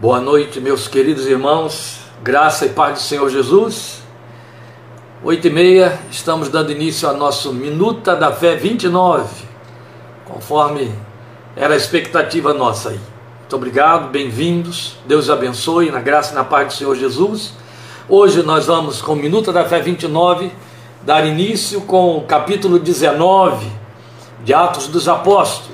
Boa noite, meus queridos irmãos, graça e paz do Senhor Jesus. Oito e meia, estamos dando início ao nosso Minuta da Fé 29, conforme era a expectativa nossa aí. Muito obrigado, bem-vindos, Deus abençoe, na graça e na paz do Senhor Jesus. Hoje nós vamos com Minuta da Fé 29, dar início com o capítulo 19 de Atos dos Apóstolos.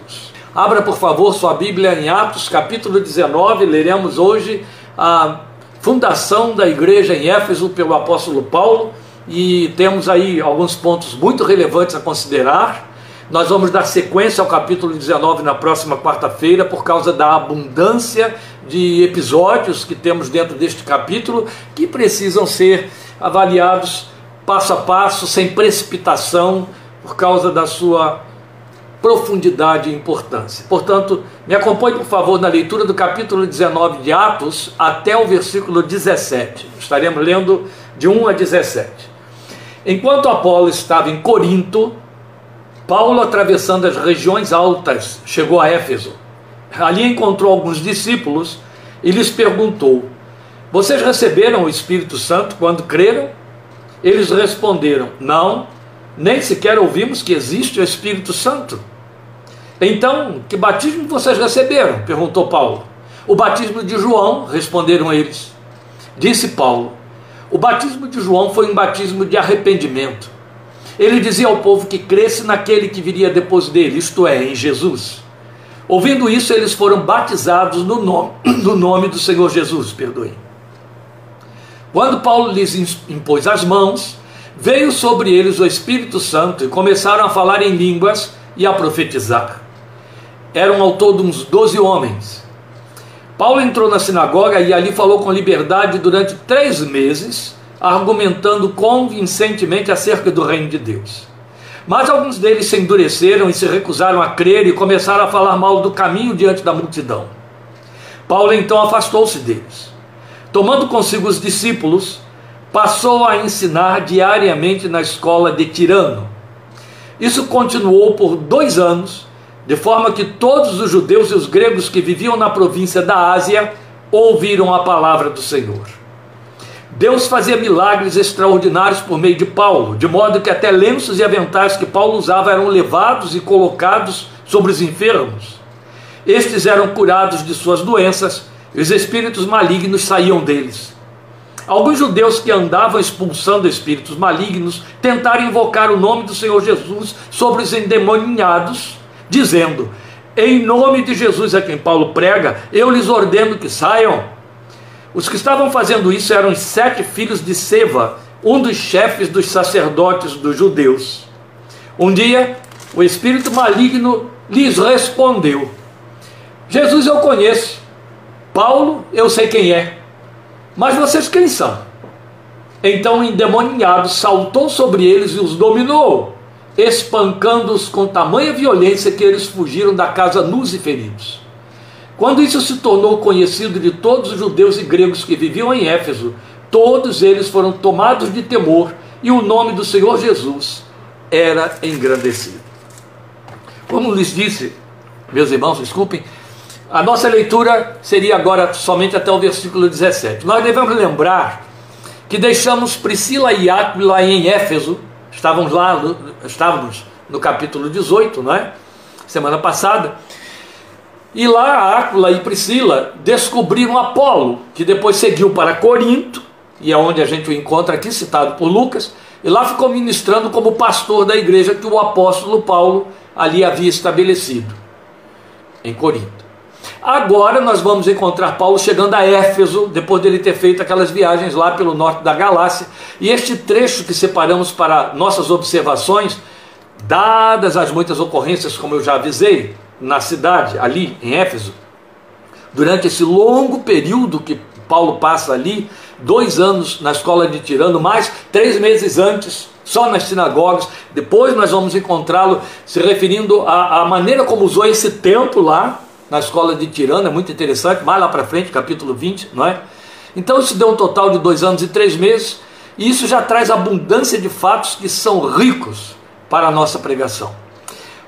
Abra, por favor, sua Bíblia em Atos, capítulo 19. Leremos hoje a fundação da igreja em Éfeso pelo apóstolo Paulo e temos aí alguns pontos muito relevantes a considerar. Nós vamos dar sequência ao capítulo 19 na próxima quarta-feira, por causa da abundância de episódios que temos dentro deste capítulo que precisam ser avaliados passo a passo, sem precipitação, por causa da sua profundidade e importância. Portanto, me acompanhe, por favor, na leitura do capítulo 19 de Atos até o versículo 17. Estaremos lendo de 1 a 17. Enquanto Apolo estava em Corinto, Paulo, atravessando as regiões altas, chegou a Éfeso. Ali encontrou alguns discípulos e lhes perguntou: Vocês receberam o Espírito Santo quando creram? Eles responderam: Não, nem sequer ouvimos que existe o Espírito Santo. Então, que batismo vocês receberam? perguntou Paulo. O batismo de João, responderam eles. Disse Paulo: O batismo de João foi um batismo de arrependimento. Ele dizia ao povo que cresce naquele que viria depois dele, isto é, em Jesus. Ouvindo isso, eles foram batizados no nome, no nome do Senhor Jesus, perdoe. Quando Paulo lhes impôs as mãos, veio sobre eles o Espírito Santo e começaram a falar em línguas e a profetizar eram ao todo uns doze homens. Paulo entrou na sinagoga e ali falou com liberdade durante três meses, argumentando convincentemente acerca do reino de Deus. Mas alguns deles se endureceram e se recusaram a crer e começaram a falar mal do caminho diante da multidão. Paulo então afastou-se deles. Tomando consigo os discípulos, passou a ensinar diariamente na escola de Tirano. Isso continuou por dois anos de forma que todos os judeus e os gregos que viviam na província da Ásia ouviram a palavra do Senhor. Deus fazia milagres extraordinários por meio de Paulo, de modo que até lenços e aventais que Paulo usava eram levados e colocados sobre os enfermos. Estes eram curados de suas doenças e os espíritos malignos saíam deles. Alguns judeus que andavam expulsando espíritos malignos tentaram invocar o nome do Senhor Jesus sobre os endemoniados dizendo: Em nome de Jesus a quem Paulo prega, eu lhes ordeno que saiam. Os que estavam fazendo isso eram os sete filhos de Seva, um dos chefes dos sacerdotes dos judeus. Um dia, o espírito maligno lhes respondeu: Jesus eu conheço, Paulo eu sei quem é, mas vocês quem são? Então o endemoniado saltou sobre eles e os dominou espancando-os com tamanha violência que eles fugiram da casa nus e feridos. Quando isso se tornou conhecido de todos os judeus e gregos que viviam em Éfeso, todos eles foram tomados de temor e o nome do Senhor Jesus era engrandecido. Como lhes disse, meus irmãos, desculpem, a nossa leitura seria agora somente até o versículo 17. Nós devemos lembrar que deixamos Priscila e Áquila em Éfeso Estávamos lá, estávamos no capítulo 18, não é? Semana passada. E lá Áquila e Priscila descobriram Apolo, que depois seguiu para Corinto, e é onde a gente o encontra aqui, citado por Lucas, e lá ficou ministrando como pastor da igreja que o apóstolo Paulo ali havia estabelecido, em Corinto. Agora nós vamos encontrar Paulo chegando a Éfeso, depois dele ter feito aquelas viagens lá pelo norte da Galácia. E este trecho que separamos para nossas observações, dadas as muitas ocorrências, como eu já avisei, na cidade, ali em Éfeso, durante esse longo período que Paulo passa ali, dois anos na escola de Tirano, mais três meses antes, só nas sinagogas. Depois nós vamos encontrá-lo se referindo à, à maneira como usou esse tempo lá, na escola de Tirana, é muito interessante, mais lá para frente, capítulo 20, não é? Então isso deu um total de dois anos e três meses, e isso já traz abundância de fatos que são ricos para a nossa pregação.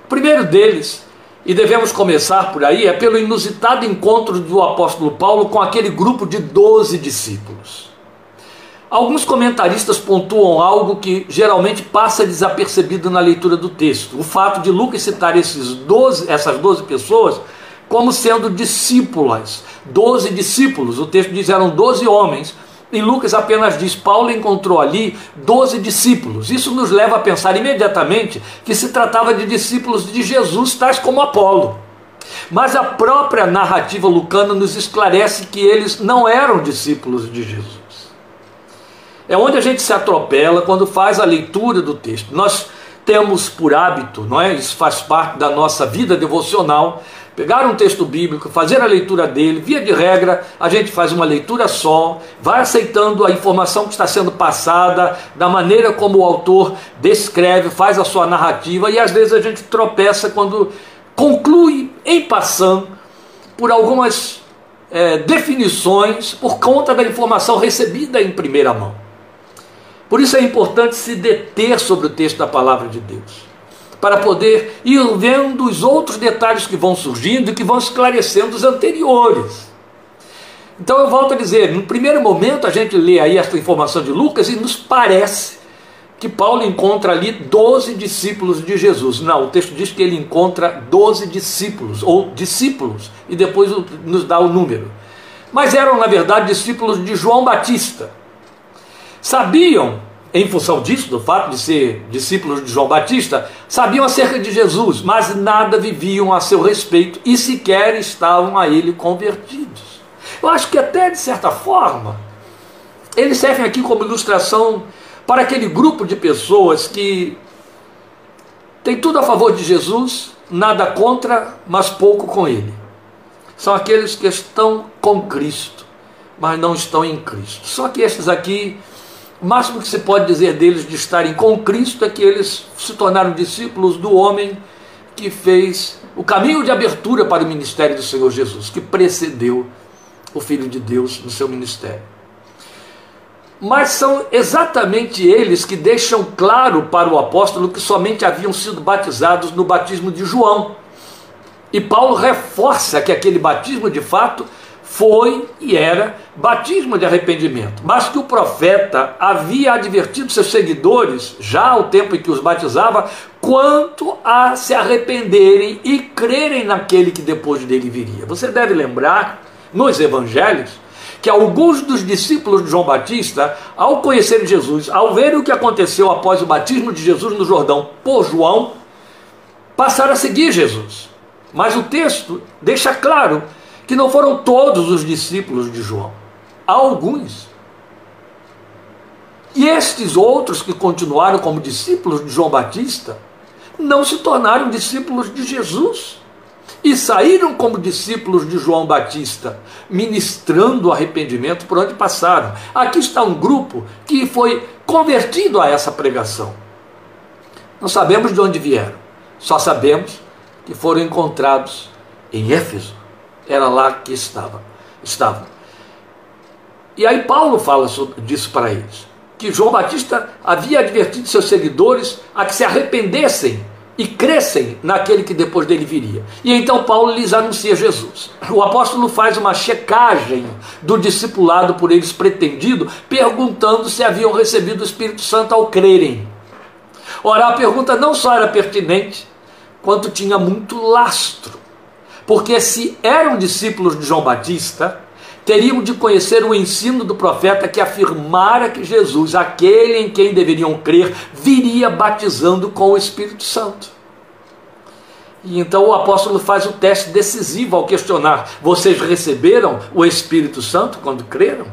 O primeiro deles e devemos começar por aí, é pelo inusitado encontro do apóstolo Paulo com aquele grupo de doze discípulos. Alguns comentaristas pontuam algo que geralmente passa desapercebido na leitura do texto: o fato de Lucas citar esses 12, essas doze pessoas como sendo discípulas, doze discípulos. O texto diz eram doze homens. Em Lucas apenas diz: Paulo encontrou ali doze discípulos. Isso nos leva a pensar imediatamente que se tratava de discípulos de Jesus, tais como Apolo. Mas a própria narrativa lucana nos esclarece que eles não eram discípulos de Jesus. É onde a gente se atropela quando faz a leitura do texto. Nós temos por hábito, não é? Isso faz parte da nossa vida devocional. Pegar um texto bíblico, fazer a leitura dele, via de regra, a gente faz uma leitura só, vai aceitando a informação que está sendo passada, da maneira como o autor descreve, faz a sua narrativa, e às vezes a gente tropeça quando conclui em passando por algumas é, definições por conta da informação recebida em primeira mão. Por isso é importante se deter sobre o texto da palavra de Deus, para poder ir vendo os outros detalhes que vão surgindo e que vão esclarecendo os anteriores. Então eu volto a dizer, no primeiro momento a gente lê aí esta informação de Lucas e nos parece que Paulo encontra ali 12 discípulos de Jesus. Não, o texto diz que ele encontra 12 discípulos, ou discípulos, e depois nos dá o número. Mas eram, na verdade, discípulos de João Batista sabiam, em função disso, do fato de ser discípulos de João Batista, sabiam acerca de Jesus, mas nada viviam a seu respeito e sequer estavam a ele convertidos. Eu acho que até de certa forma, eles servem aqui como ilustração para aquele grupo de pessoas que tem tudo a favor de Jesus, nada contra, mas pouco com ele. São aqueles que estão com Cristo, mas não estão em Cristo. Só que esses aqui o máximo que se pode dizer deles de estarem com Cristo é que eles se tornaram discípulos do homem que fez o caminho de abertura para o ministério do Senhor Jesus, que precedeu o Filho de Deus no seu ministério. Mas são exatamente eles que deixam claro para o apóstolo que somente haviam sido batizados no batismo de João. E Paulo reforça que aquele batismo de fato foi e era batismo de arrependimento, mas que o profeta havia advertido seus seguidores, já ao tempo em que os batizava, quanto a se arrependerem e crerem naquele que depois dele viria. Você deve lembrar, nos evangelhos, que alguns dos discípulos de João Batista, ao conhecerem Jesus, ao verem o que aconteceu após o batismo de Jesus no Jordão por João, passaram a seguir Jesus. Mas o texto deixa claro que não foram todos os discípulos de João, há alguns. E estes outros que continuaram como discípulos de João Batista não se tornaram discípulos de Jesus e saíram como discípulos de João Batista, ministrando arrependimento por onde passaram. Aqui está um grupo que foi convertido a essa pregação. Não sabemos de onde vieram, só sabemos que foram encontrados em Éfeso era lá que estava, estavam. E aí Paulo fala disso para eles, que João Batista havia advertido seus seguidores a que se arrependessem e crescem naquele que depois dele viria. E então Paulo lhes anuncia Jesus. O apóstolo faz uma checagem do discipulado por eles pretendido, perguntando se haviam recebido o Espírito Santo ao crerem. Ora, a pergunta não só era pertinente, quanto tinha muito lastro. Porque se eram discípulos de João Batista, teriam de conhecer o ensino do profeta que afirmara que Jesus, aquele em quem deveriam crer, viria batizando com o Espírito Santo. E então o apóstolo faz o teste decisivo ao questionar: vocês receberam o Espírito Santo quando creram?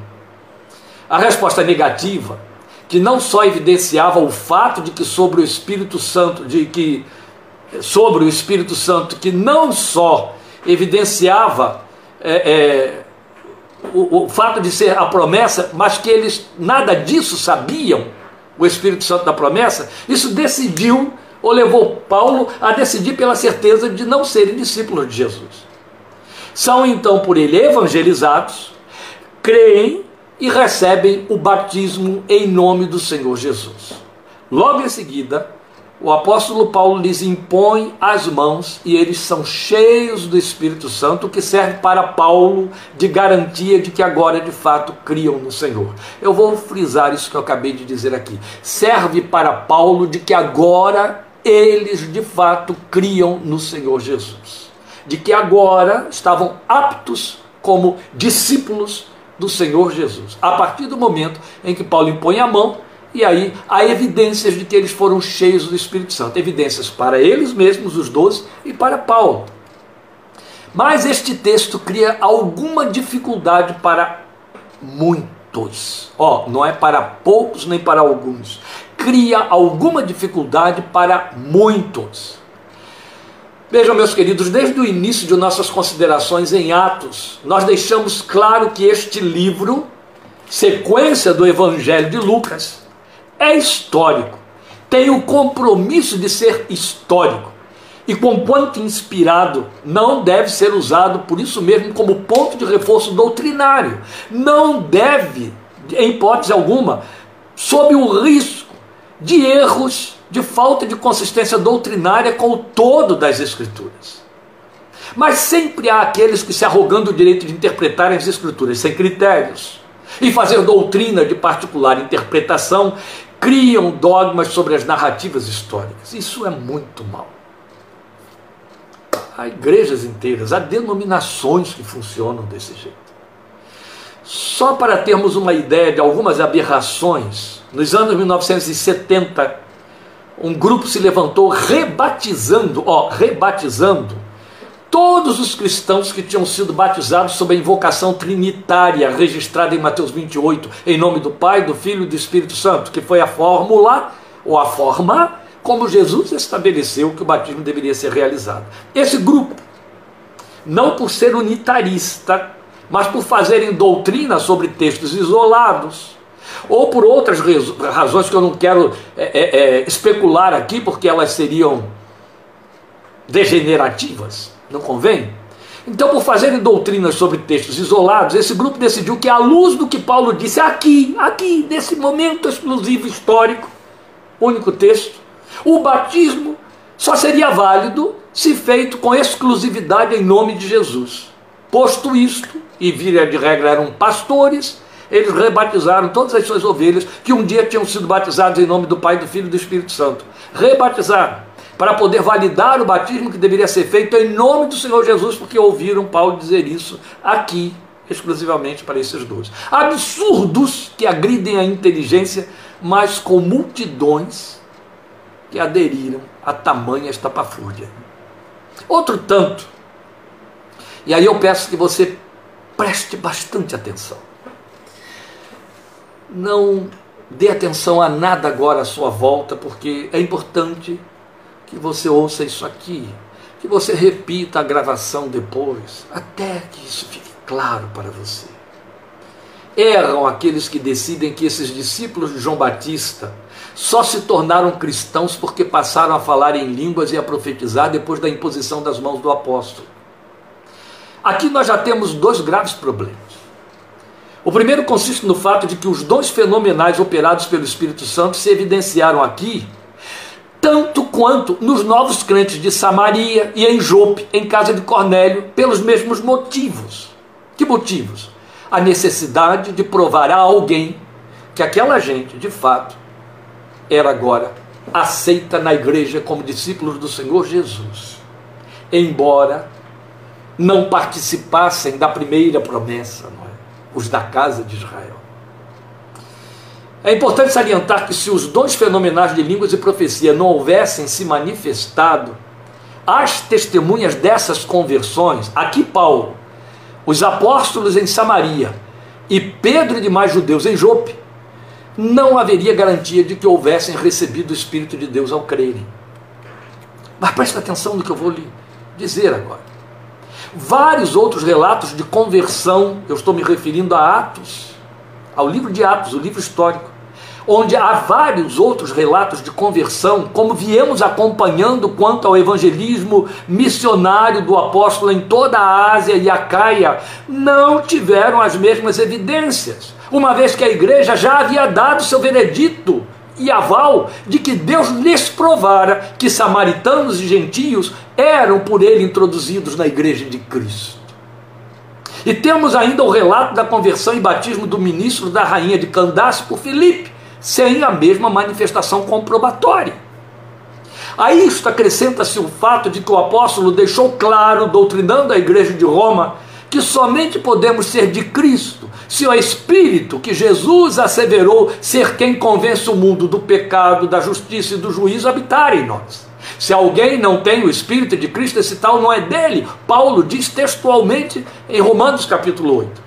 A resposta negativa, que não só evidenciava o fato de que sobre o Espírito Santo, de que sobre o Espírito Santo, que não só evidenciava é, é, o, o fato de ser a promessa, mas que eles nada disso sabiam, o Espírito Santo da promessa, isso decidiu ou levou Paulo a decidir pela certeza de não serem discípulos de Jesus. São então por ele evangelizados, creem e recebem o batismo em nome do Senhor Jesus. Logo em seguida, o apóstolo Paulo lhes impõe as mãos e eles são cheios do Espírito Santo, que serve para Paulo de garantia de que agora de fato criam no Senhor. Eu vou frisar isso que eu acabei de dizer aqui. Serve para Paulo de que agora eles de fato criam no Senhor Jesus. De que agora estavam aptos como discípulos do Senhor Jesus. A partir do momento em que Paulo impõe a mão, e aí há evidências de que eles foram cheios do Espírito Santo. Evidências para eles mesmos, os doze, e para Paulo. Mas este texto cria alguma dificuldade para muitos. Ó, oh, não é para poucos nem para alguns. Cria alguma dificuldade para muitos. Vejam, meus queridos, desde o início de nossas considerações em Atos, nós deixamos claro que este livro, sequência do Evangelho de Lucas, é histórico, tem o compromisso de ser histórico. E quanto inspirado, não deve ser usado por isso mesmo como ponto de reforço doutrinário. Não deve, em hipótese alguma, sob o risco de erros, de falta de consistência doutrinária com o todo das Escrituras. Mas sempre há aqueles que se arrogando o direito de interpretar as Escrituras sem critérios e fazer doutrina de particular interpretação criam dogmas sobre as narrativas históricas. Isso é muito mal. Há igrejas inteiras, há denominações que funcionam desse jeito. Só para termos uma ideia de algumas aberrações, nos anos 1970, um grupo se levantou rebatizando, ó, rebatizando todos os cristãos que tinham sido batizados sob a invocação trinitária registrada em Mateus 28, em nome do Pai, do Filho e do Espírito Santo, que foi a fórmula ou a forma como Jesus estabeleceu que o batismo deveria ser realizado. Esse grupo, não por ser unitarista, mas por fazerem doutrina sobre textos isolados, ou por outras razões que eu não quero é, é, é, especular aqui, porque elas seriam degenerativas não convém? Então, por fazerem doutrinas sobre textos isolados, esse grupo decidiu que, à luz do que Paulo disse aqui, aqui, nesse momento exclusivo histórico, único texto, o batismo só seria válido se feito com exclusividade em nome de Jesus. Posto isto, e vira de regra eram pastores, eles rebatizaram todas as suas ovelhas que um dia tinham sido batizadas em nome do Pai, do Filho e do Espírito Santo. Rebatizaram para poder validar o batismo que deveria ser feito em nome do Senhor Jesus, porque ouviram Paulo dizer isso aqui, exclusivamente para esses dois. Absurdos que agridem a inteligência, mas com multidões que aderiram a tamanha estapafúrdia. Outro tanto, e aí eu peço que você preste bastante atenção. Não dê atenção a nada agora à sua volta, porque é importante que você ouça isso aqui, que você repita a gravação depois, até que isso fique claro para você. Erram aqueles que decidem que esses discípulos de João Batista só se tornaram cristãos porque passaram a falar em línguas e a profetizar depois da imposição das mãos do apóstolo. Aqui nós já temos dois graves problemas. O primeiro consiste no fato de que os dons fenomenais operados pelo Espírito Santo se evidenciaram aqui tanto quanto nos novos crentes de Samaria e em Jope, em casa de Cornélio, pelos mesmos motivos. Que motivos? A necessidade de provar a alguém que aquela gente, de fato, era agora aceita na igreja como discípulos do Senhor Jesus, embora não participassem da primeira promessa, é? os da casa de Israel. É importante salientar que se os dons fenomenais de línguas e profecia não houvessem se manifestado, as testemunhas dessas conversões, aqui Paulo, os apóstolos em Samaria e Pedro e demais judeus em Jope, não haveria garantia de que houvessem recebido o Espírito de Deus ao crerem. Mas preste atenção no que eu vou lhe dizer agora. Vários outros relatos de conversão, eu estou me referindo a Atos, ao livro de Atos, o livro histórico, onde há vários outros relatos de conversão, como viemos acompanhando quanto ao evangelismo missionário do apóstolo em toda a Ásia e a Caia, não tiveram as mesmas evidências, uma vez que a igreja já havia dado seu veredito e aval de que Deus lhes provara que samaritanos e gentios eram por ele introduzidos na igreja de Cristo. E temos ainda o relato da conversão e batismo do ministro da rainha de Candace por Filipe, sem a mesma manifestação comprobatória. A isto acrescenta-se o fato de que o apóstolo deixou claro, doutrinando a igreja de Roma, que somente podemos ser de Cristo se o Espírito que Jesus asseverou ser quem convence o mundo do pecado, da justiça e do juízo habitar em nós. Se alguém não tem o Espírito de Cristo, esse tal não é dele. Paulo diz textualmente em Romanos capítulo 8.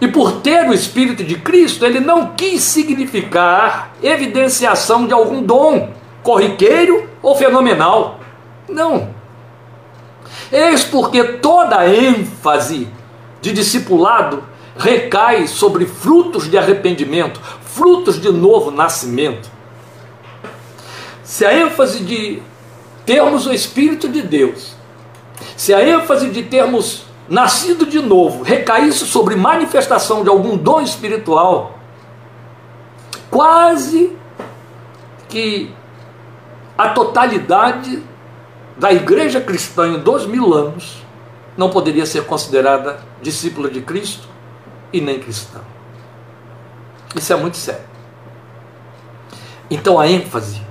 E por ter o Espírito de Cristo, ele não quis significar evidenciação de algum dom, corriqueiro ou fenomenal. Não. Eis porque toda ênfase de discipulado recai sobre frutos de arrependimento, frutos de novo nascimento. Se a ênfase de termos o Espírito de Deus, se a ênfase de termos nascido de novo recaísse sobre manifestação de algum dom espiritual, quase que a totalidade da igreja cristã em dois mil anos não poderia ser considerada discípula de Cristo e nem cristã. Isso é muito sério. Então a ênfase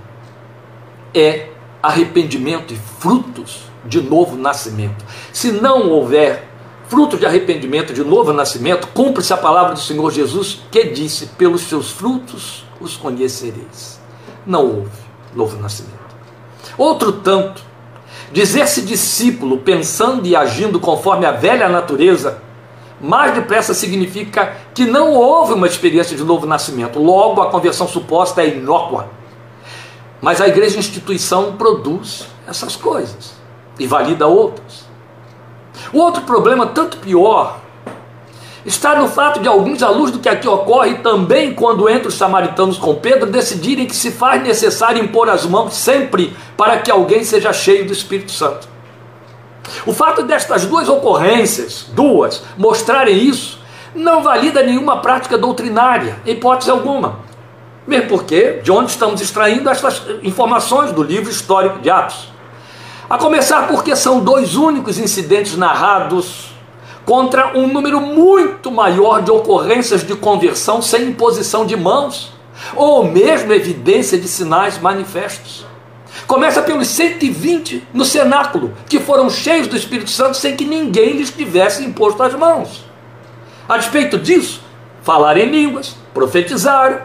é arrependimento e frutos de novo nascimento. Se não houver fruto de arrependimento, de novo nascimento, cumpre-se a palavra do Senhor Jesus que disse: pelos seus frutos os conhecereis. Não houve novo nascimento. Outro tanto, dizer-se discípulo pensando e agindo conforme a velha natureza, mais depressa significa que não houve uma experiência de novo nascimento. Logo, a conversão suposta é inócua. Mas a igreja instituição produz essas coisas e valida outras. O outro problema, tanto pior, está no fato de alguns, à luz do que aqui ocorre, também quando entram os samaritanos com Pedro, decidirem que se faz necessário impor as mãos sempre para que alguém seja cheio do Espírito Santo. O fato destas duas ocorrências, duas, mostrarem isso, não valida nenhuma prática doutrinária, em hipótese alguma. Mesmo porque, de onde estamos extraindo estas informações do livro histórico de Atos? A começar porque são dois únicos incidentes narrados contra um número muito maior de ocorrências de conversão sem imposição de mãos, ou mesmo evidência de sinais manifestos. Começa pelos 120 no cenáculo, que foram cheios do Espírito Santo sem que ninguém lhes tivesse imposto as mãos. A despeito disso, falaram em línguas, profetizaram,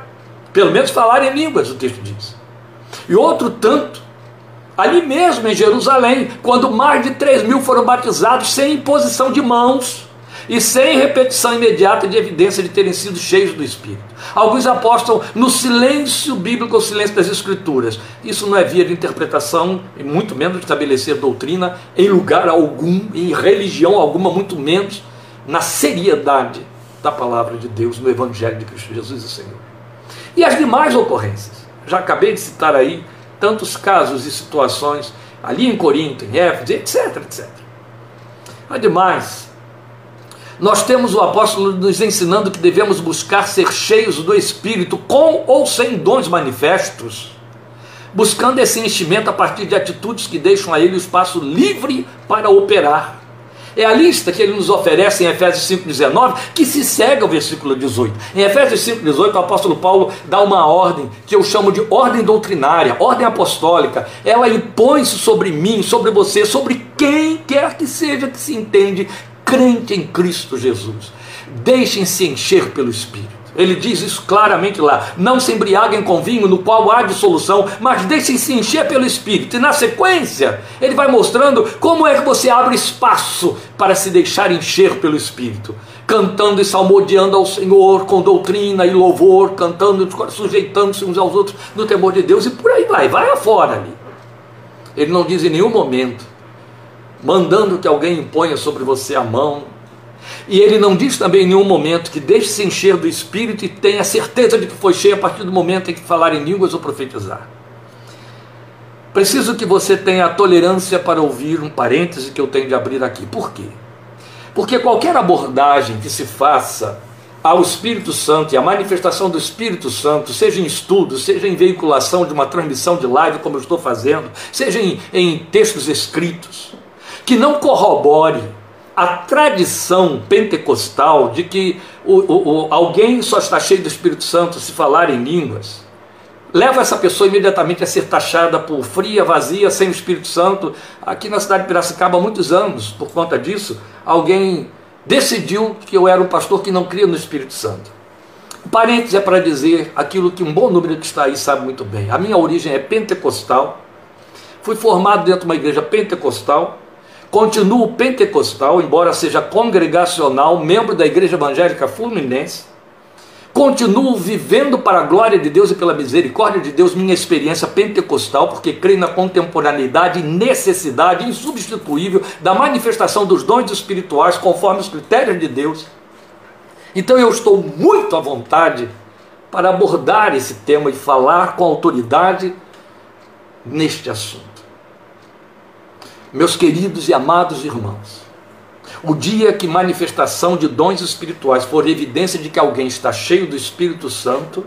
pelo menos falaram em línguas, o texto diz. E outro tanto ali mesmo em Jerusalém, quando mais de 3 mil foram batizados sem imposição de mãos e sem repetição imediata de evidência de terem sido cheios do Espírito. Alguns apostam no silêncio bíblico, o silêncio das Escrituras. Isso não é via de interpretação, e muito menos de estabelecer doutrina em lugar algum, em religião alguma, muito menos na seriedade da palavra de Deus no Evangelho de Cristo Jesus, o Senhor. E as demais ocorrências. Já acabei de citar aí tantos casos e situações ali em Corinto, em Éfeso, etc, etc. Ademais, nós temos o apóstolo nos ensinando que devemos buscar ser cheios do Espírito com ou sem dons manifestos, buscando esse enchimento a partir de atitudes que deixam a ele o espaço livre para operar. É a lista que ele nos oferece em Efésios 5,19, que se segue ao versículo 18. Em Efésios 5,18, o apóstolo Paulo dá uma ordem que eu chamo de ordem doutrinária, ordem apostólica. Ela impõe-se sobre mim, sobre você, sobre quem quer que seja que se entende crente em Cristo Jesus. Deixem-se encher pelo Espírito. Ele diz isso claramente lá. Não se embriaguem com vinho, no qual há dissolução, mas deixem-se encher pelo Espírito. E na sequência, ele vai mostrando como é que você abre espaço para se deixar encher pelo Espírito. Cantando e salmodiando ao Senhor com doutrina e louvor, cantando, sujeitando-se uns aos outros no temor de Deus, e por aí vai, vai afora ali. Ele não diz em nenhum momento, mandando que alguém imponha sobre você a mão, e ele não diz também em nenhum momento que deixe-se encher do Espírito e tenha certeza de que foi cheio a partir do momento em que falar em línguas ou profetizar. Preciso que você tenha a tolerância para ouvir um parêntese que eu tenho de abrir aqui. Por quê? Porque qualquer abordagem que se faça ao Espírito Santo e a manifestação do Espírito Santo, seja em estudo, seja em veiculação de uma transmissão de live, como eu estou fazendo, seja em, em textos escritos, que não corrobore a tradição pentecostal de que o, o, o, alguém só está cheio do Espírito Santo se falar em línguas, leva essa pessoa imediatamente a ser taxada por fria, vazia, sem o Espírito Santo. Aqui na cidade de Piracicaba, há muitos anos, por conta disso, alguém decidiu que eu era um pastor que não cria no Espírito Santo. Parênteses é para dizer aquilo que um bom número que está aí sabe muito bem. A minha origem é pentecostal, fui formado dentro de uma igreja pentecostal, continuo pentecostal, embora seja congregacional, membro da Igreja Evangélica Fluminense, Continuo vivendo para a glória de Deus e pela misericórdia de Deus minha experiência pentecostal, porque creio na contemporaneidade e necessidade insubstituível da manifestação dos dons espirituais conforme os critérios de Deus. Então eu estou muito à vontade para abordar esse tema e falar com autoridade neste assunto. Meus queridos e amados irmãos, o dia que manifestação de dons espirituais for evidência de que alguém está cheio do Espírito Santo,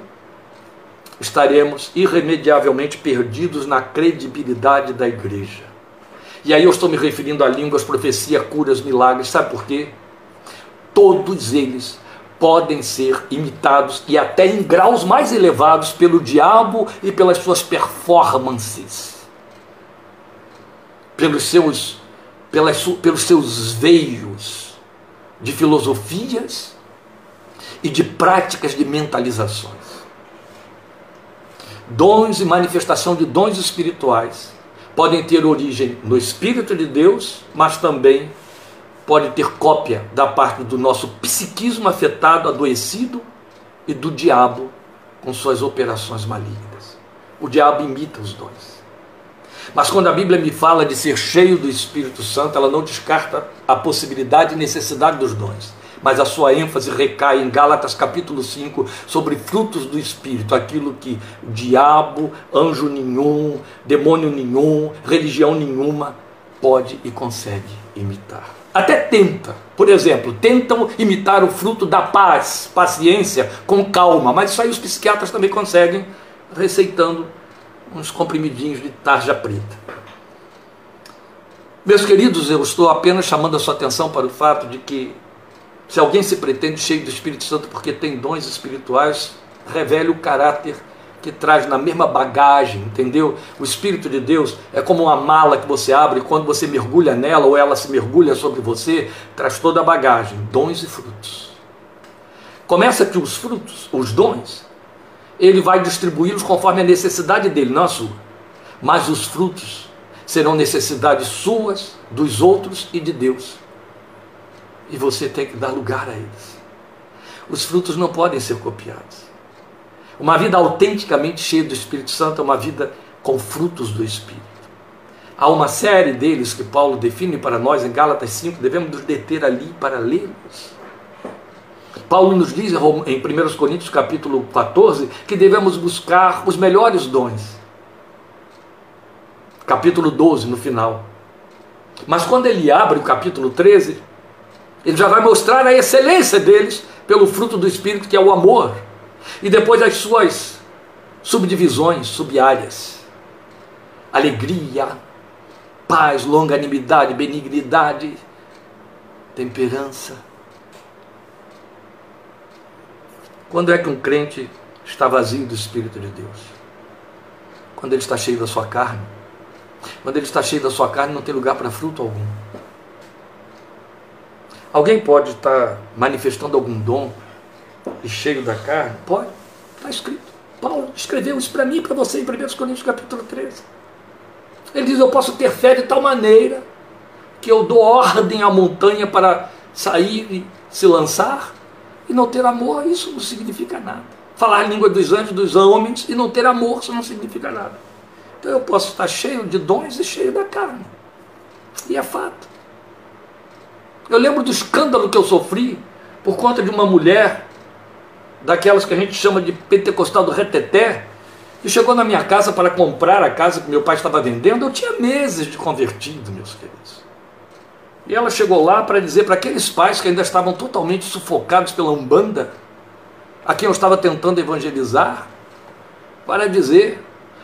estaremos irremediavelmente perdidos na credibilidade da igreja. E aí eu estou me referindo a línguas, profecia, curas, milagres, sabe por quê? Todos eles podem ser imitados e até em graus mais elevados pelo diabo e pelas suas performances, pelos seus pelas, pelos seus veios de filosofias e de práticas de mentalizações. Dons e manifestação de dons espirituais podem ter origem no Espírito de Deus, mas também pode ter cópia da parte do nosso psiquismo afetado, adoecido e do diabo com suas operações malignas. O diabo imita os dons. Mas quando a Bíblia me fala de ser cheio do Espírito Santo, ela não descarta a possibilidade e necessidade dos dons. Mas a sua ênfase recai em Gálatas capítulo 5 sobre frutos do Espírito, aquilo que o diabo, anjo nenhum, demônio nenhum, religião nenhuma pode e consegue imitar. Até tenta, por exemplo, tentam imitar o fruto da paz, paciência, com calma, mas isso aí os psiquiatras também conseguem, receitando uns comprimidinhos de tarja preta. Meus queridos, eu estou apenas chamando a sua atenção para o fato de que se alguém se pretende cheio do Espírito Santo porque tem dons espirituais, revele o caráter que traz na mesma bagagem, entendeu? O Espírito de Deus é como uma mala que você abre e quando você mergulha nela ou ela se mergulha sobre você, traz toda a bagagem, dons e frutos. Começa que os frutos, os dons, ele vai distribuí-los conforme a necessidade dele, não a sua. Mas os frutos serão necessidades suas, dos outros e de Deus. E você tem que dar lugar a eles. Os frutos não podem ser copiados. Uma vida autenticamente cheia do Espírito Santo é uma vida com frutos do Espírito. Há uma série deles que Paulo define para nós em Gálatas 5, devemos nos deter ali para lê-los. Paulo nos diz em 1 Coríntios capítulo 14 que devemos buscar os melhores dons. Capítulo 12 no final. Mas quando ele abre o capítulo 13, ele já vai mostrar a excelência deles pelo fruto do Espírito, que é o amor. E depois as suas subdivisões, subáreas. Alegria, paz, longanimidade, benignidade, temperança, Quando é que um crente está vazio do Espírito de Deus? Quando ele está cheio da sua carne. Quando ele está cheio da sua carne, não tem lugar para fruto algum. Alguém pode estar manifestando algum dom e cheio da carne? Pode. Está escrito. Paulo escreveu isso para mim para você em 1 Coríntios capítulo 13. Ele diz: Eu posso ter fé de tal maneira que eu dou ordem à montanha para sair e se lançar, e não ter amor, isso não significa nada. Falar a língua dos anjos, dos homens, e não ter amor, isso não significa nada. Então eu posso estar cheio de dons e cheio da carne. E é fato. Eu lembro do escândalo que eu sofri por conta de uma mulher, daquelas que a gente chama de pentecostal do reteté, que chegou na minha casa para comprar a casa que meu pai estava vendendo. Eu tinha meses de convertido, meus queridos. E ela chegou lá para dizer para aqueles pais que ainda estavam totalmente sufocados pela Umbanda, a quem eu estava tentando evangelizar, para dizer: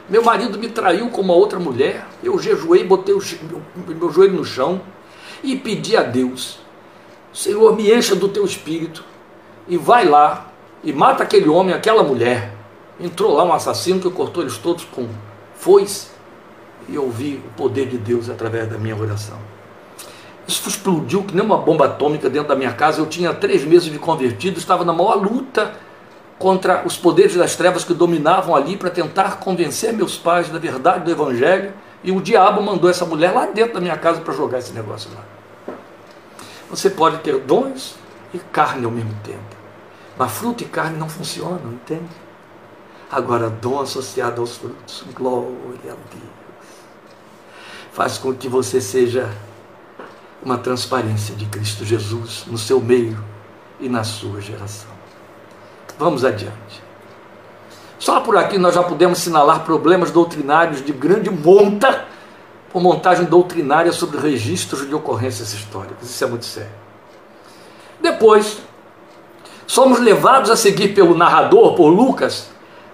meu marido me traiu com uma outra mulher. Eu jejuei, botei o meu, meu joelho no chão e pedi a Deus: Senhor, me encha do teu espírito e vai lá e mata aquele homem, aquela mulher. Entrou lá um assassino que cortou eles todos com foice e eu vi o poder de Deus através da minha oração. Isso explodiu que nem uma bomba atômica dentro da minha casa. Eu tinha três meses de convertido, estava na maior luta contra os poderes das trevas que dominavam ali para tentar convencer meus pais da verdade do Evangelho. E o diabo mandou essa mulher lá dentro da minha casa para jogar esse negócio lá. Você pode ter dons e carne ao mesmo tempo. Mas fruto e carne não funcionam, entende? Agora, dom associado aos frutos, glória a Deus faz com que você seja uma transparência de Cristo Jesus no seu meio e na sua geração. Vamos adiante. Só por aqui nós já podemos sinalar problemas doutrinários de grande monta por montagem doutrinária sobre registros de ocorrências históricas. Isso é muito sério. Depois, somos levados a seguir pelo narrador, por Lucas,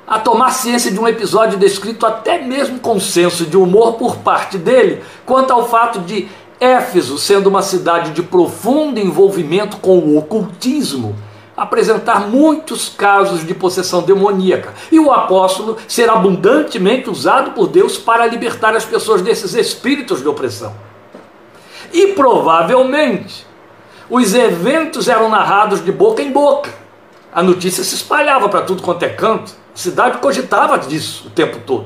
a tomar ciência de um episódio descrito até mesmo com senso de humor por parte dele, quanto ao fato de Éfeso, sendo uma cidade de profundo envolvimento com o ocultismo, apresentar muitos casos de possessão demoníaca, e o apóstolo ser abundantemente usado por Deus para libertar as pessoas desses espíritos de opressão. E provavelmente os eventos eram narrados de boca em boca. A notícia se espalhava para tudo quanto é canto a cidade cogitava disso o tempo todo.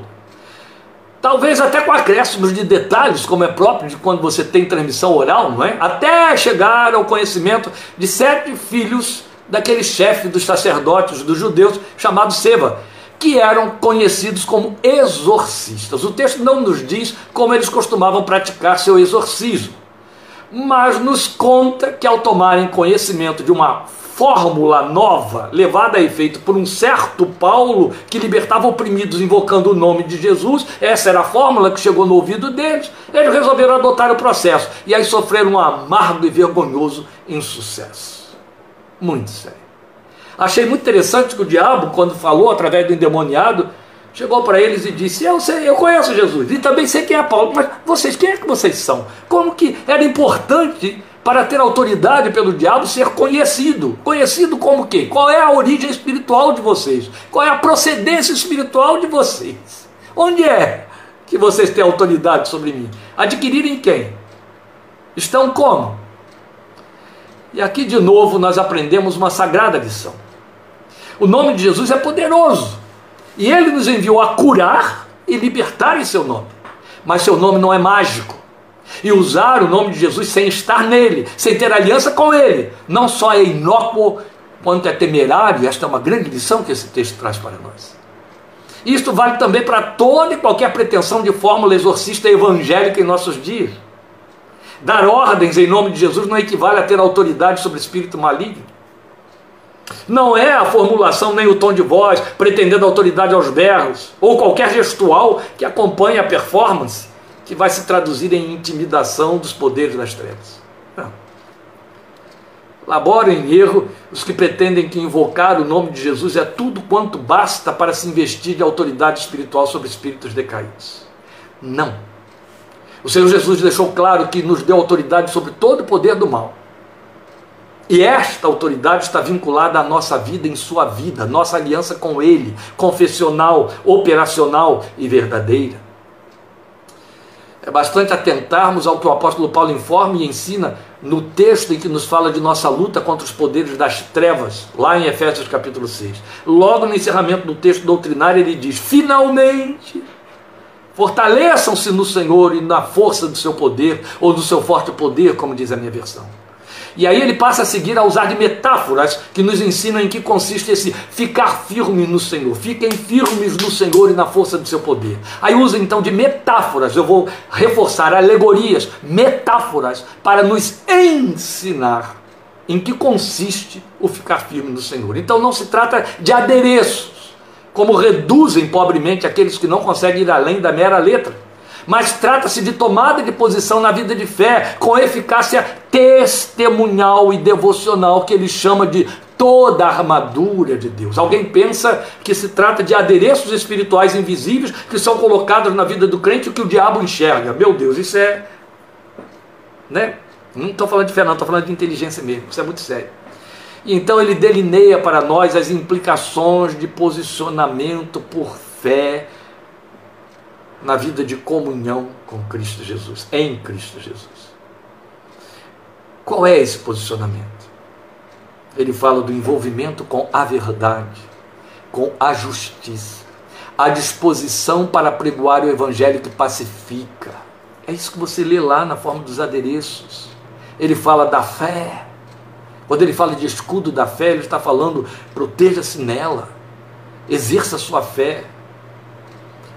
Talvez até com acréscimos de detalhes, como é próprio de quando você tem transmissão oral, não é? Até chegar ao conhecimento de sete filhos daquele chefe dos sacerdotes dos judeus chamado Seba, que eram conhecidos como exorcistas. O texto não nos diz como eles costumavam praticar seu exorcismo, mas nos conta que ao tomarem conhecimento de uma fórmula nova, levada a efeito por um certo Paulo que libertava oprimidos invocando o nome de Jesus, essa era a fórmula que chegou no ouvido deles, eles resolveram adotar o processo e aí sofreram um amargo e vergonhoso insucesso. Muito sério. Achei muito interessante que o diabo, quando falou através do endemoniado, chegou para eles e disse: Eu sei, eu conheço Jesus e também sei quem é Paulo, mas vocês, quem é que vocês são? Como que era importante para ter autoridade pelo diabo, ser conhecido. Conhecido como quê? Qual é a origem espiritual de vocês? Qual é a procedência espiritual de vocês? Onde é que vocês têm autoridade sobre mim? Adquirirem quem? Estão como? E aqui de novo nós aprendemos uma sagrada lição. O nome de Jesus é poderoso. E ele nos enviou a curar e libertar em seu nome. Mas seu nome não é mágico e usar o nome de Jesus sem estar nele, sem ter aliança com ele, não só é inócuo, quanto é temerário. Esta é uma grande lição que esse texto traz para nós. Isto vale também para toda e qualquer pretensão de fórmula exorcista evangélica em nossos dias. Dar ordens em nome de Jesus não equivale a ter autoridade sobre espírito maligno. Não é a formulação nem o tom de voz, pretendendo autoridade aos berros, ou qualquer gestual que acompanhe a performance que vai se traduzir em intimidação dos poderes das trevas. Não. Em erro os que pretendem que invocar o nome de Jesus é tudo quanto basta para se investir de autoridade espiritual sobre espíritos decaídos. Não. O Senhor Jesus deixou claro que nos deu autoridade sobre todo o poder do mal. E esta autoridade está vinculada à nossa vida em sua vida, nossa aliança com Ele, confessional, operacional e verdadeira. É bastante atentarmos ao que o apóstolo Paulo informa e ensina no texto em que nos fala de nossa luta contra os poderes das trevas, lá em Efésios capítulo 6. Logo no encerramento do texto doutrinário, ele diz: Finalmente, fortaleçam-se no Senhor e na força do seu poder, ou do seu forte poder, como diz a minha versão. E aí ele passa a seguir a usar de metáforas que nos ensinam em que consiste esse ficar firme no Senhor. Fiquem firmes no Senhor e na força do seu poder. Aí usa então de metáforas, eu vou reforçar alegorias, metáforas para nos ensinar em que consiste o ficar firme no Senhor. Então não se trata de adereços, como reduzem pobremente aqueles que não conseguem ir além da mera letra mas trata-se de tomada de posição na vida de fé com eficácia testemunhal e devocional que ele chama de toda a armadura de Deus. Alguém pensa que se trata de adereços espirituais invisíveis que são colocados na vida do crente e que o diabo enxerga. Meu Deus, isso é. Né? Não estou falando de fé, não, estou falando de inteligência mesmo. Isso é muito sério. Então ele delineia para nós as implicações de posicionamento por fé na vida de comunhão com Cristo Jesus, em Cristo Jesus. Qual é esse posicionamento? Ele fala do envolvimento com a verdade, com a justiça, a disposição para pregoar o evangelho que pacifica. É isso que você lê lá na forma dos adereços. Ele fala da fé, quando ele fala de escudo da fé, ele está falando: proteja-se nela, exerça sua fé.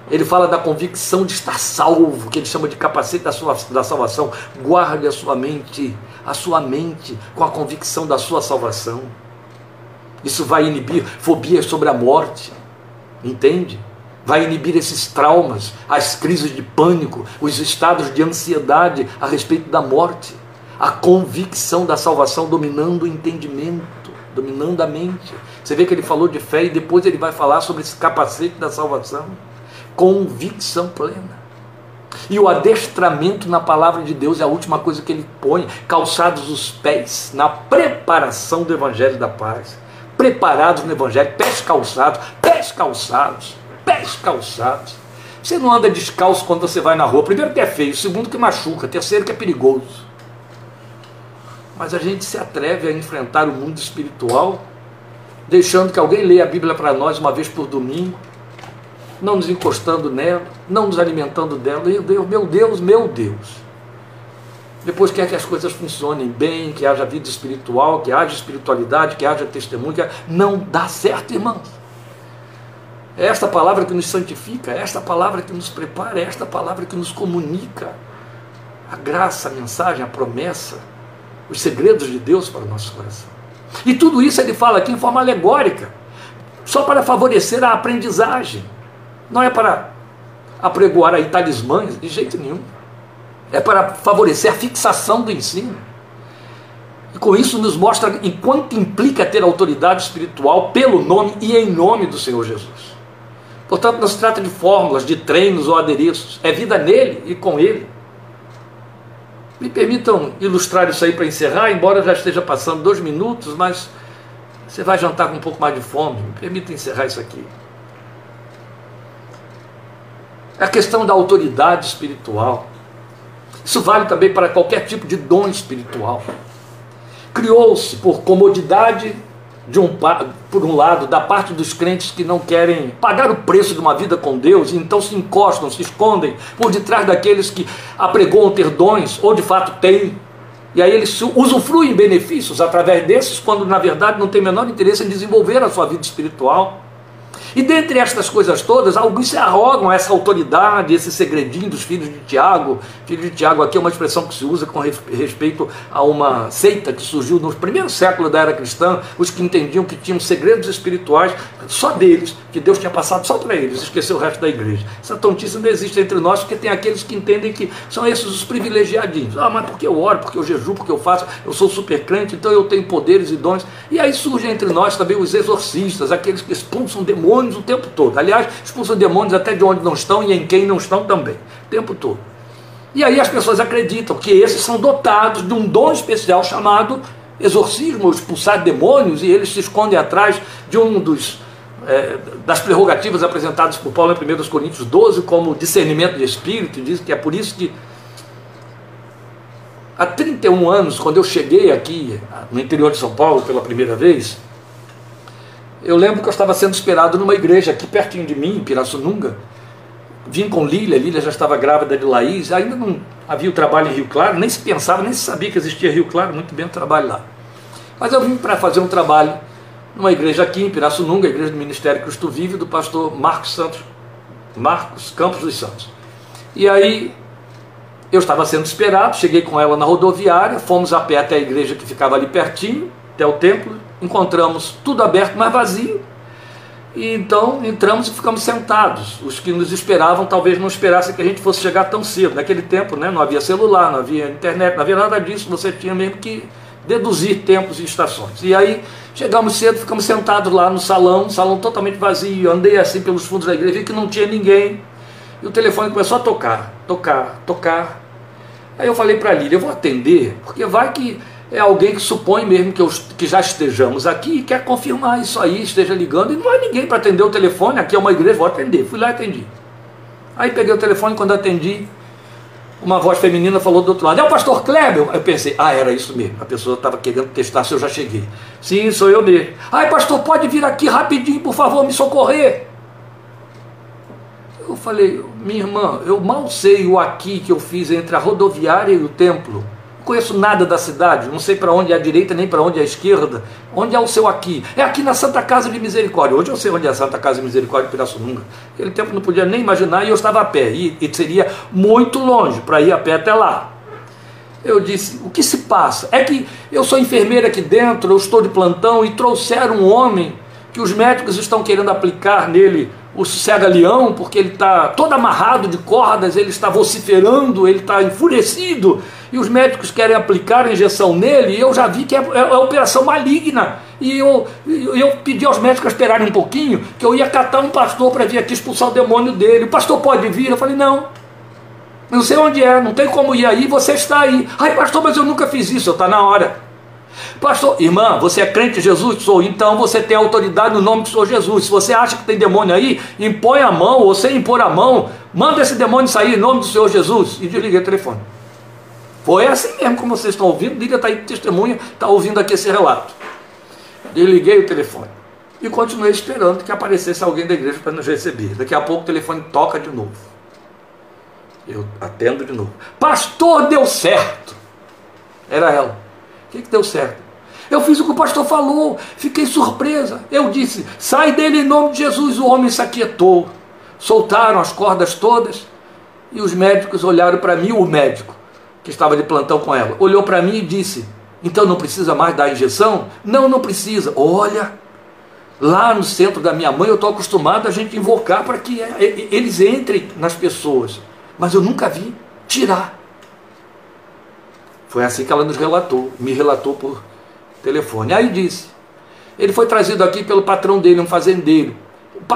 Ele fala da convicção de estar salvo, que ele chama de capacete da, sua, da salvação. Guarde a sua mente, a sua mente com a convicção da sua salvação. Isso vai inibir fobias sobre a morte, entende? Vai inibir esses traumas, as crises de pânico, os estados de ansiedade a respeito da morte a convicção da salvação dominando o entendimento, dominando a mente. Você vê que ele falou de fé e depois ele vai falar sobre esse capacete da salvação. Convicção plena. E o adestramento na palavra de Deus é a última coisa que ele põe, calçados os pés, na preparação do evangelho da paz. Preparados no evangelho, pés calçados, pés calçados, pés calçados. Você não anda descalço quando você vai na rua. Primeiro que é feio, segundo que machuca, terceiro que é perigoso mas a gente se atreve a enfrentar o mundo espiritual, deixando que alguém leia a Bíblia para nós uma vez por domingo, não nos encostando nela, não nos alimentando dela. Meu Deus, meu Deus, meu Deus. Depois quer que as coisas funcionem bem, que haja vida espiritual, que haja espiritualidade, que haja testemunho. Não dá certo, irmãos. É esta palavra que nos santifica, é esta palavra que nos prepara, é esta palavra que nos comunica a graça, a mensagem, a promessa os segredos de Deus para o nosso coração. E tudo isso ele fala aqui em forma alegórica, só para favorecer a aprendizagem. Não é para apregoar aí talismãs, de jeito nenhum. É para favorecer a fixação do ensino. E com isso nos mostra enquanto implica ter autoridade espiritual pelo nome e em nome do Senhor Jesus. Portanto, não se trata de fórmulas, de treinos ou adereços. É vida nele e com ele. Me permitam ilustrar isso aí para encerrar, embora já esteja passando dois minutos, mas você vai jantar com um pouco mais de fome. Me permita encerrar isso aqui. A questão da autoridade espiritual. Isso vale também para qualquer tipo de dom espiritual. Criou-se por comodidade de um, por um lado, da parte dos crentes que não querem pagar o preço de uma vida com Deus, e então se encostam, se escondem por detrás daqueles que apregoam ter dons, ou de fato têm, e aí eles usufruem benefícios através desses, quando na verdade não tem menor interesse em desenvolver a sua vida espiritual. E dentre estas coisas todas, alguns se arrogam essa autoridade, esse segredinho dos filhos de Tiago. Filho de Tiago aqui é uma expressão que se usa com respeito a uma seita que surgiu no primeiro século da era cristã, os que entendiam que tinham segredos espirituais só deles, que Deus tinha passado só para eles, esqueceu o resto da igreja. Essa tontice não existe entre nós, porque tem aqueles que entendem que são esses os privilegiadinhos. Ah, mas porque eu oro, porque eu jejuo, porque eu faço, eu sou super crente, então eu tenho poderes e dons. E aí surgem entre nós também os exorcistas, aqueles que expulsam demônios demônios o tempo todo. Aliás, expulsam demônios até de onde não estão e em quem não estão também, o tempo todo. E aí as pessoas acreditam que esses são dotados de um dom especial chamado exorcismo, expulsar demônios, e eles se escondem atrás de um dos é, das prerrogativas apresentadas por Paulo em 1 Coríntios 12, como discernimento de espírito, diz que é por isso que há 31 anos, quando eu cheguei aqui no interior de São Paulo pela primeira vez, eu lembro que eu estava sendo esperado numa igreja aqui pertinho de mim, em Pirassununga. Vim com Lília, Lília já estava grávida de Laís, ainda não havia o trabalho em Rio Claro, nem se pensava, nem se sabia que existia Rio Claro, muito bem o trabalho lá. Mas eu vim para fazer um trabalho numa igreja aqui em Pirassununga, a igreja do Ministério Cristo Vive, do pastor Marcos Santos, Marcos Campos dos Santos. E aí eu estava sendo esperado, cheguei com ela na rodoviária, fomos a pé até a igreja que ficava ali pertinho, até o templo, encontramos tudo aberto, mas vazio. E então entramos e ficamos sentados. Os que nos esperavam talvez não esperassem que a gente fosse chegar tão cedo. Naquele tempo né, não havia celular, não havia internet, não havia nada disso. Você tinha mesmo que deduzir tempos e estações. E aí chegamos cedo, ficamos sentados lá no salão, salão totalmente vazio. Andei assim pelos fundos da igreja, vi que não tinha ninguém. E o telefone começou a tocar, tocar, tocar. Aí eu falei para Lília, eu vou atender, porque vai que é alguém que supõe mesmo que, eu, que já estejamos aqui e quer confirmar isso aí, esteja ligando, e não há ninguém para atender o telefone, aqui é uma igreja, vou atender. Fui lá e atendi. Aí peguei o telefone, quando atendi, uma voz feminina falou do outro lado, é o pastor Kleber? Eu pensei, ah, era isso mesmo. A pessoa estava querendo testar se eu já cheguei. Sim, sou eu mesmo. Ai, pastor, pode vir aqui rapidinho, por favor, me socorrer. Eu falei, minha irmã, eu mal sei o aqui que eu fiz entre a rodoviária e o templo conheço nada da cidade, não sei para onde é a direita nem para onde é a esquerda. Onde é o seu aqui? É aqui na Santa Casa de Misericórdia. Hoje eu sei onde é a Santa Casa de Misericórdia de Pirassununga. Aquele tempo não podia nem imaginar e eu estava a pé. E, e seria muito longe para ir a pé até lá. Eu disse: o que se passa? É que eu sou enfermeira aqui dentro, eu estou de plantão e trouxeram um homem que os médicos estão querendo aplicar nele o cega-leão, porque ele está todo amarrado de cordas, ele está vociferando, ele está enfurecido, e os médicos querem aplicar a injeção nele, e eu já vi que é, é, é operação maligna. E eu, eu pedi aos médicos esperarem um pouquinho, que eu ia catar um pastor para vir aqui expulsar o demônio dele. O pastor pode vir? Eu falei, não. Não sei onde é, não tem como ir aí, você está aí. Ai, pastor, mas eu nunca fiz isso, está na hora. Pastor, irmã, você é crente em Jesus? Sou. Então você tem autoridade no nome do Senhor Jesus. Se você acha que tem demônio aí, impõe a mão, ou sem impor a mão, manda esse demônio sair em nome do Senhor Jesus. E desliguei o telefone. Foi assim mesmo como vocês estão ouvindo. Liga está aí testemunha, está ouvindo aqui esse relato. Desliguei o telefone. E continuei esperando que aparecesse alguém da igreja para nos receber. Daqui a pouco o telefone toca de novo. Eu atendo de novo. Pastor, deu certo. Era ela. Que, que deu certo? Eu fiz o que o pastor falou, fiquei surpresa. Eu disse: sai dele em nome de Jesus. O homem se aquietou. Soltaram as cordas todas e os médicos olharam para mim, o médico que estava de plantão com ela, olhou para mim e disse: então não precisa mais dar injeção? Não, não precisa. Olha, lá no centro da minha mãe eu estou acostumado a gente invocar para que eles entrem nas pessoas, mas eu nunca vi tirar. Foi assim que ela nos relatou, me relatou por telefone. Aí disse: ele foi trazido aqui pelo patrão dele, um fazendeiro.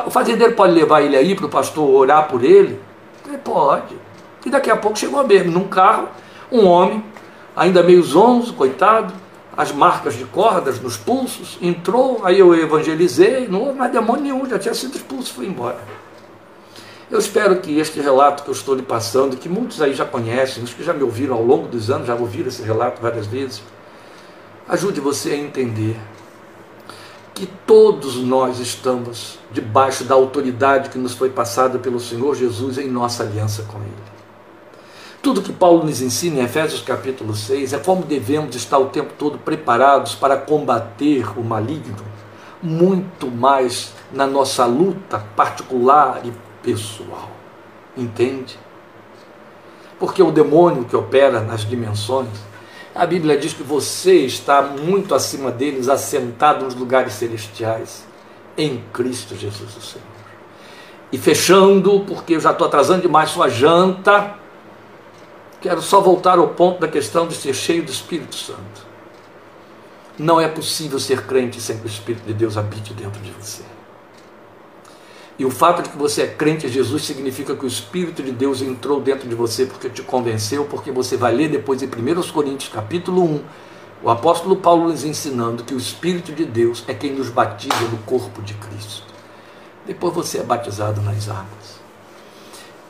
O fazendeiro pode levar ele aí para o pastor orar por ele? Ele pode. E daqui a pouco chegou mesmo, num carro, um homem, ainda meio zonzo, coitado, as marcas de cordas nos pulsos, entrou, aí eu evangelizei, não houve mais demônio nenhum, já tinha sido expulso, foi embora. Eu espero que este relato que eu estou lhe passando, que muitos aí já conhecem, os que já me ouviram ao longo dos anos, já ouviram esse relato várias vezes, ajude você a entender que todos nós estamos debaixo da autoridade que nos foi passada pelo Senhor Jesus em nossa aliança com Ele. Tudo que Paulo nos ensina em Efésios capítulo 6 é como devemos estar o tempo todo preparados para combater o maligno, muito mais na nossa luta particular e pessoal. Entende? Porque o demônio que opera nas dimensões, a Bíblia diz que você está muito acima deles, assentado nos lugares celestiais, em Cristo Jesus o Senhor. E fechando, porque eu já estou atrasando demais sua janta, quero só voltar ao ponto da questão de ser cheio do Espírito Santo. Não é possível ser crente sem que o Espírito de Deus habite dentro de você. E o fato de que você é crente em Jesus significa que o Espírito de Deus entrou dentro de você porque te convenceu, porque você vai ler depois em 1 Coríntios capítulo 1, o apóstolo Paulo nos ensinando que o Espírito de Deus é quem nos batiza no corpo de Cristo. Depois você é batizado nas águas.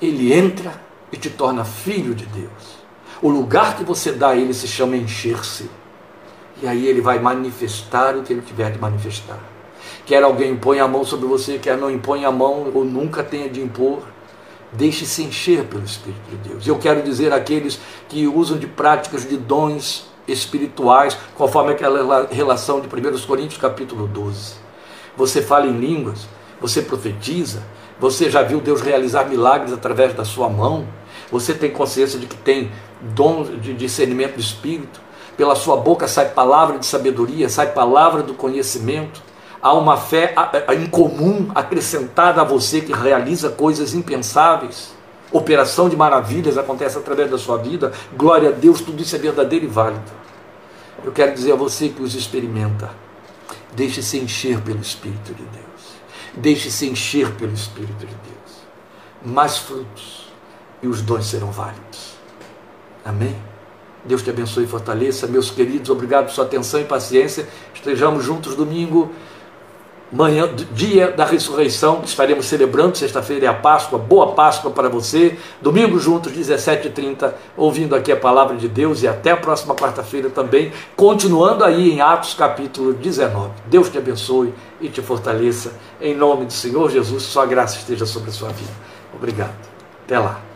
Ele entra e te torna filho de Deus. O lugar que você dá a ele se chama encher-se. E aí ele vai manifestar o que ele tiver de manifestar. Quer alguém impõe a mão sobre você, quer não impõe a mão ou nunca tenha de impor. Deixe-se encher pelo Espírito de Deus. Eu quero dizer àqueles que usam de práticas de dons espirituais, conforme aquela relação de 1 Coríntios capítulo 12. Você fala em línguas, você profetiza, você já viu Deus realizar milagres através da sua mão, você tem consciência de que tem dom de discernimento do Espírito, pela sua boca sai palavra de sabedoria, sai palavra do conhecimento, há uma fé incomum acrescentada a você que realiza coisas impensáveis. Operação de maravilhas acontece através da sua vida. Glória a Deus, tudo isso é verdadeiro e válido. Eu quero dizer a você que os experimenta. Deixe-se encher pelo Espírito de Deus. Deixe-se encher pelo Espírito de Deus. Mais frutos e os dons serão válidos. Amém? Deus te abençoe e fortaleça. Meus queridos, obrigado por sua atenção e paciência. Estejamos juntos domingo manhã, dia da ressurreição, estaremos celebrando, sexta-feira é a Páscoa, boa Páscoa para você, domingo juntos, 17h30, ouvindo aqui a palavra de Deus e até a próxima quarta-feira também, continuando aí em Atos capítulo 19. Deus te abençoe e te fortaleça, em nome do Senhor Jesus, sua graça esteja sobre a sua vida. Obrigado. Até lá.